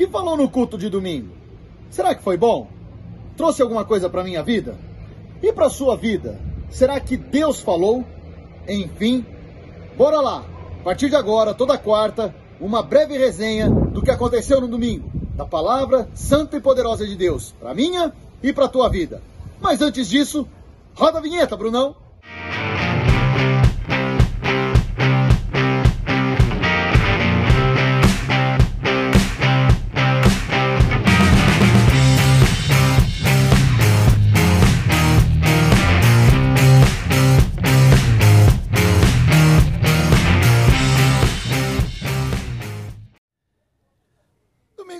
que falou no culto de domingo? Será que foi bom? Trouxe alguma coisa para minha vida? E para sua vida? Será que Deus falou? Enfim, bora lá. A partir de agora, toda quarta, uma breve resenha do que aconteceu no domingo, da palavra santa e poderosa de Deus, para minha e para tua vida. Mas antes disso, roda a vinheta, Brunão.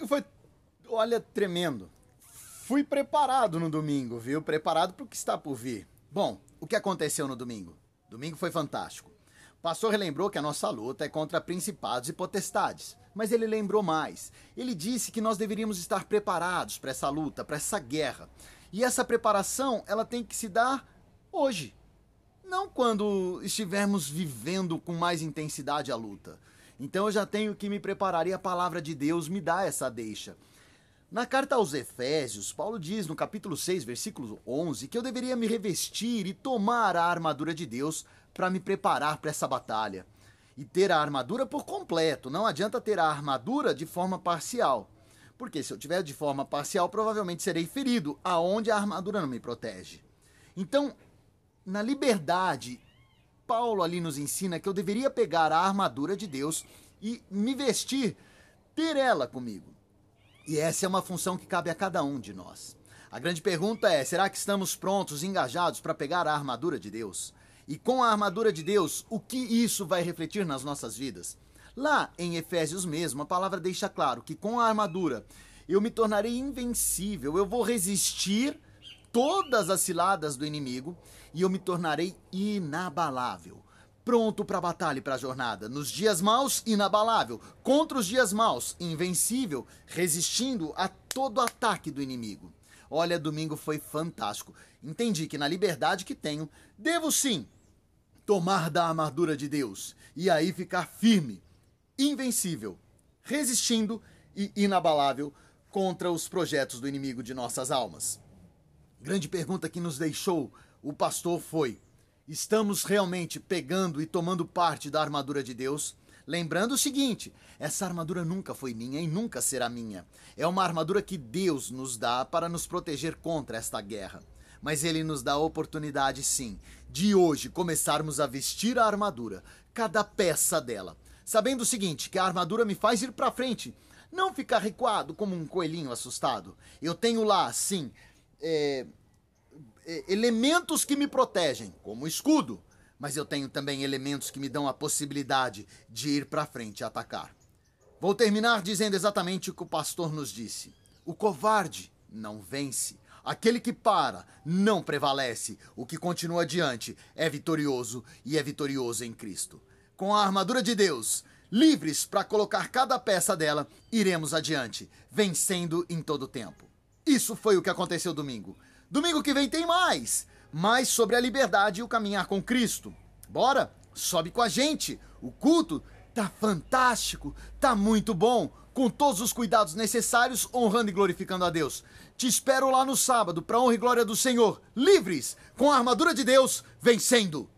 Domingo foi, olha, tremendo. Fui preparado no domingo, viu? Preparado para o que está por vir. Bom, o que aconteceu no domingo? Domingo foi fantástico. O pastor relembrou que a nossa luta é contra principados e potestades. Mas ele lembrou mais. Ele disse que nós deveríamos estar preparados para essa luta, para essa guerra. E essa preparação, ela tem que se dar hoje. Não quando estivermos vivendo com mais intensidade a luta. Então eu já tenho que me preparar e a palavra de Deus me dá essa deixa. Na carta aos Efésios, Paulo diz no capítulo 6, versículo 11, que eu deveria me revestir e tomar a armadura de Deus para me preparar para essa batalha. E ter a armadura por completo, não adianta ter a armadura de forma parcial. Porque se eu tiver de forma parcial, provavelmente serei ferido, aonde a armadura não me protege. Então, na liberdade, Paulo ali nos ensina que eu deveria pegar a armadura de Deus e me vestir, ter ela comigo. E essa é uma função que cabe a cada um de nós. A grande pergunta é: será que estamos prontos, engajados para pegar a armadura de Deus? E com a armadura de Deus, o que isso vai refletir nas nossas vidas? Lá em Efésios mesmo, a palavra deixa claro que com a armadura eu me tornarei invencível, eu vou resistir todas as ciladas do inimigo e eu me tornarei inabalável. Pronto para batalha e para jornada. Nos dias maus, inabalável. Contra os dias maus, invencível, resistindo a todo ataque do inimigo. Olha, domingo foi fantástico. Entendi que na liberdade que tenho, devo sim tomar da armadura de Deus e aí ficar firme, invencível, resistindo e inabalável contra os projetos do inimigo de nossas almas. Grande pergunta que nos deixou o pastor foi: estamos realmente pegando e tomando parte da armadura de Deus? Lembrando o seguinte: essa armadura nunca foi minha e nunca será minha. É uma armadura que Deus nos dá para nos proteger contra esta guerra. Mas Ele nos dá a oportunidade, sim, de hoje começarmos a vestir a armadura, cada peça dela, sabendo o seguinte: que a armadura me faz ir para frente, não ficar recuado como um coelhinho assustado. Eu tenho lá, sim, é, elementos que me protegem, como escudo, mas eu tenho também elementos que me dão a possibilidade de ir para frente e atacar. Vou terminar dizendo exatamente o que o pastor nos disse: o covarde não vence. Aquele que para não prevalece. O que continua adiante é vitorioso e é vitorioso em Cristo. Com a armadura de Deus, livres para colocar cada peça dela, iremos adiante, vencendo em todo tempo. Isso foi o que aconteceu domingo. Domingo que vem tem mais! Mais sobre a liberdade e o caminhar com Cristo. Bora? Sobe com a gente! O culto tá fantástico, tá muito bom, com todos os cuidados necessários, honrando e glorificando a Deus. Te espero lá no sábado, para honra e glória do Senhor, livres, com a armadura de Deus, vencendo.